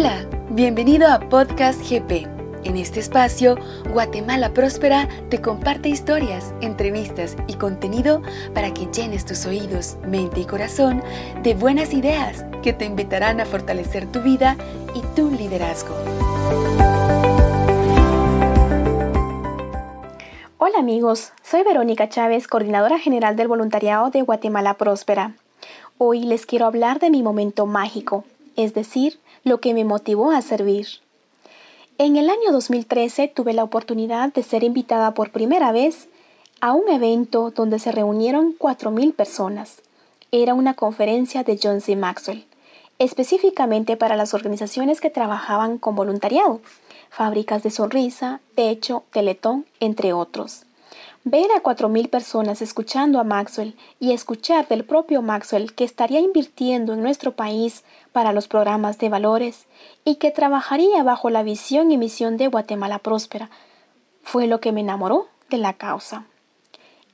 Hola, bienvenido a Podcast GP. En este espacio, Guatemala Próspera te comparte historias, entrevistas y contenido para que llenes tus oídos, mente y corazón de buenas ideas que te invitarán a fortalecer tu vida y tu liderazgo. Hola amigos, soy Verónica Chávez, coordinadora general del voluntariado de Guatemala Próspera. Hoy les quiero hablar de mi momento mágico, es decir, lo que me motivó a servir. En el año 2013 tuve la oportunidad de ser invitada por primera vez a un evento donde se reunieron 4.000 personas. Era una conferencia de John C. Maxwell, específicamente para las organizaciones que trabajaban con voluntariado, fábricas de sonrisa, techo, teletón, entre otros. Ver a 4.000 personas escuchando a Maxwell y escuchar del propio Maxwell que estaría invirtiendo en nuestro país para los programas de valores y que trabajaría bajo la visión y misión de Guatemala Próspera fue lo que me enamoró de la causa.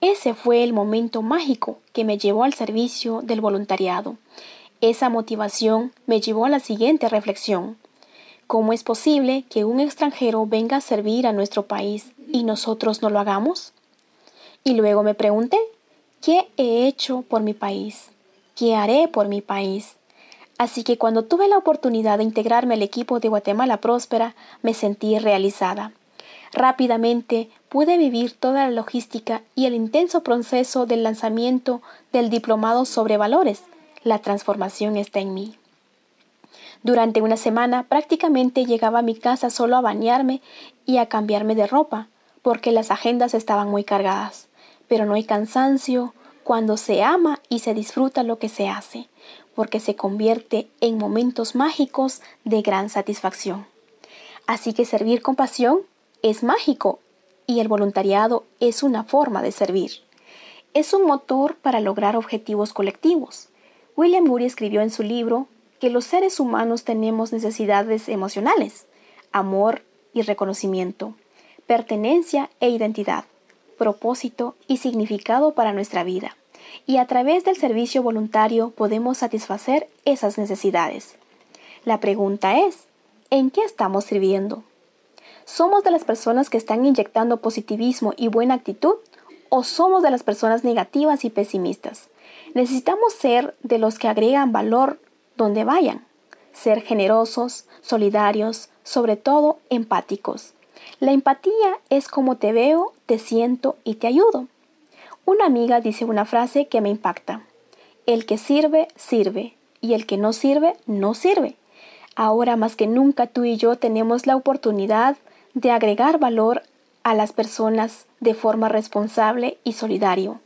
Ese fue el momento mágico que me llevó al servicio del voluntariado. Esa motivación me llevó a la siguiente reflexión. ¿Cómo es posible que un extranjero venga a servir a nuestro país y nosotros no lo hagamos? Y luego me pregunté, ¿qué he hecho por mi país? ¿Qué haré por mi país? Así que cuando tuve la oportunidad de integrarme al equipo de Guatemala Próspera, me sentí realizada. Rápidamente pude vivir toda la logística y el intenso proceso del lanzamiento del diplomado sobre valores. La transformación está en mí. Durante una semana prácticamente llegaba a mi casa solo a bañarme y a cambiarme de ropa, porque las agendas estaban muy cargadas pero no hay cansancio cuando se ama y se disfruta lo que se hace, porque se convierte en momentos mágicos de gran satisfacción. Así que servir con pasión es mágico y el voluntariado es una forma de servir. Es un motor para lograr objetivos colectivos. William Murray escribió en su libro que los seres humanos tenemos necesidades emocionales, amor y reconocimiento, pertenencia e identidad propósito y significado para nuestra vida. Y a través del servicio voluntario podemos satisfacer esas necesidades. La pregunta es, ¿en qué estamos sirviendo? ¿Somos de las personas que están inyectando positivismo y buena actitud o somos de las personas negativas y pesimistas? Necesitamos ser de los que agregan valor donde vayan, ser generosos, solidarios, sobre todo empáticos. La empatía es como te veo, te siento y te ayudo. Una amiga dice una frase que me impacta. El que sirve, sirve, y el que no sirve, no sirve. Ahora más que nunca tú y yo tenemos la oportunidad de agregar valor a las personas de forma responsable y solidario,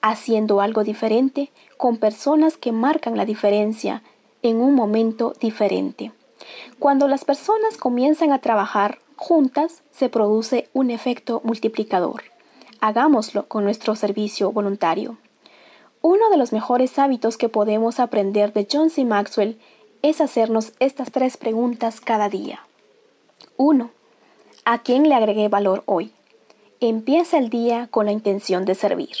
haciendo algo diferente con personas que marcan la diferencia en un momento diferente. Cuando las personas comienzan a trabajar juntas se produce un efecto multiplicador. Hagámoslo con nuestro servicio voluntario. Uno de los mejores hábitos que podemos aprender de John C. Maxwell es hacernos estas tres preguntas cada día. 1. ¿A quién le agregué valor hoy? Empieza el día con la intención de servir.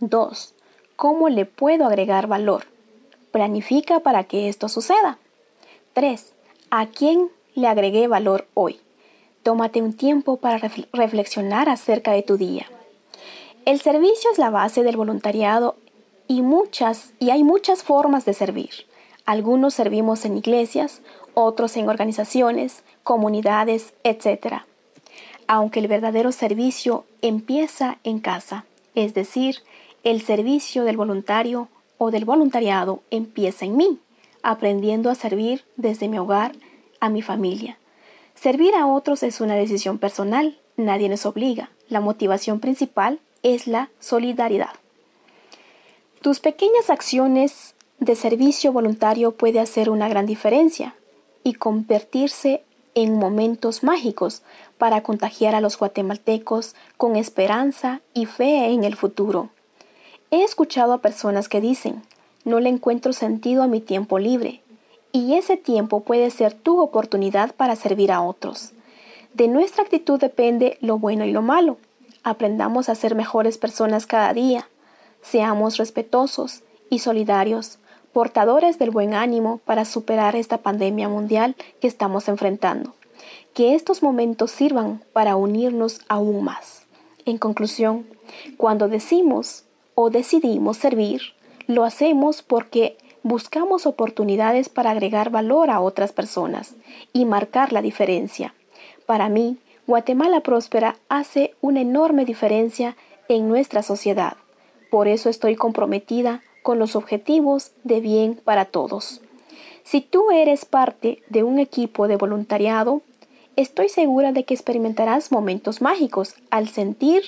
2. ¿Cómo le puedo agregar valor? Planifica para que esto suceda. 3. ¿A quién le agregué valor hoy? Tómate un tiempo para reflexionar acerca de tu día. El servicio es la base del voluntariado y muchas y hay muchas formas de servir. Algunos servimos en iglesias, otros en organizaciones, comunidades, etc. Aunque el verdadero servicio empieza en casa, es decir, el servicio del voluntario o del voluntariado empieza en mí, aprendiendo a servir desde mi hogar a mi familia. Servir a otros es una decisión personal, nadie nos obliga. La motivación principal es la solidaridad. Tus pequeñas acciones de servicio voluntario puede hacer una gran diferencia y convertirse en momentos mágicos para contagiar a los guatemaltecos con esperanza y fe en el futuro. He escuchado a personas que dicen, no le encuentro sentido a mi tiempo libre, y ese tiempo puede ser tu oportunidad para servir a otros. De nuestra actitud depende lo bueno y lo malo. Aprendamos a ser mejores personas cada día. Seamos respetuosos y solidarios, portadores del buen ánimo para superar esta pandemia mundial que estamos enfrentando. Que estos momentos sirvan para unirnos aún más. En conclusión, cuando decimos o decidimos servir, lo hacemos porque buscamos oportunidades para agregar valor a otras personas y marcar la diferencia. Para mí, Guatemala Próspera hace una enorme diferencia en nuestra sociedad. Por eso estoy comprometida con los objetivos de bien para todos. Si tú eres parte de un equipo de voluntariado, estoy segura de que experimentarás momentos mágicos al sentir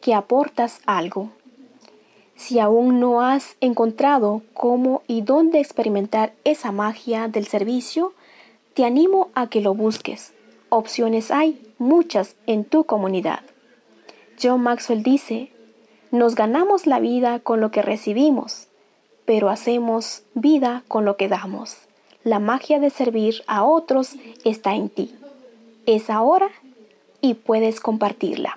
que aportas algo. Si aún no has encontrado cómo y dónde experimentar esa magia del servicio, te animo a que lo busques. Opciones hay muchas en tu comunidad. John Maxwell dice, nos ganamos la vida con lo que recibimos, pero hacemos vida con lo que damos. La magia de servir a otros está en ti. Es ahora y puedes compartirla.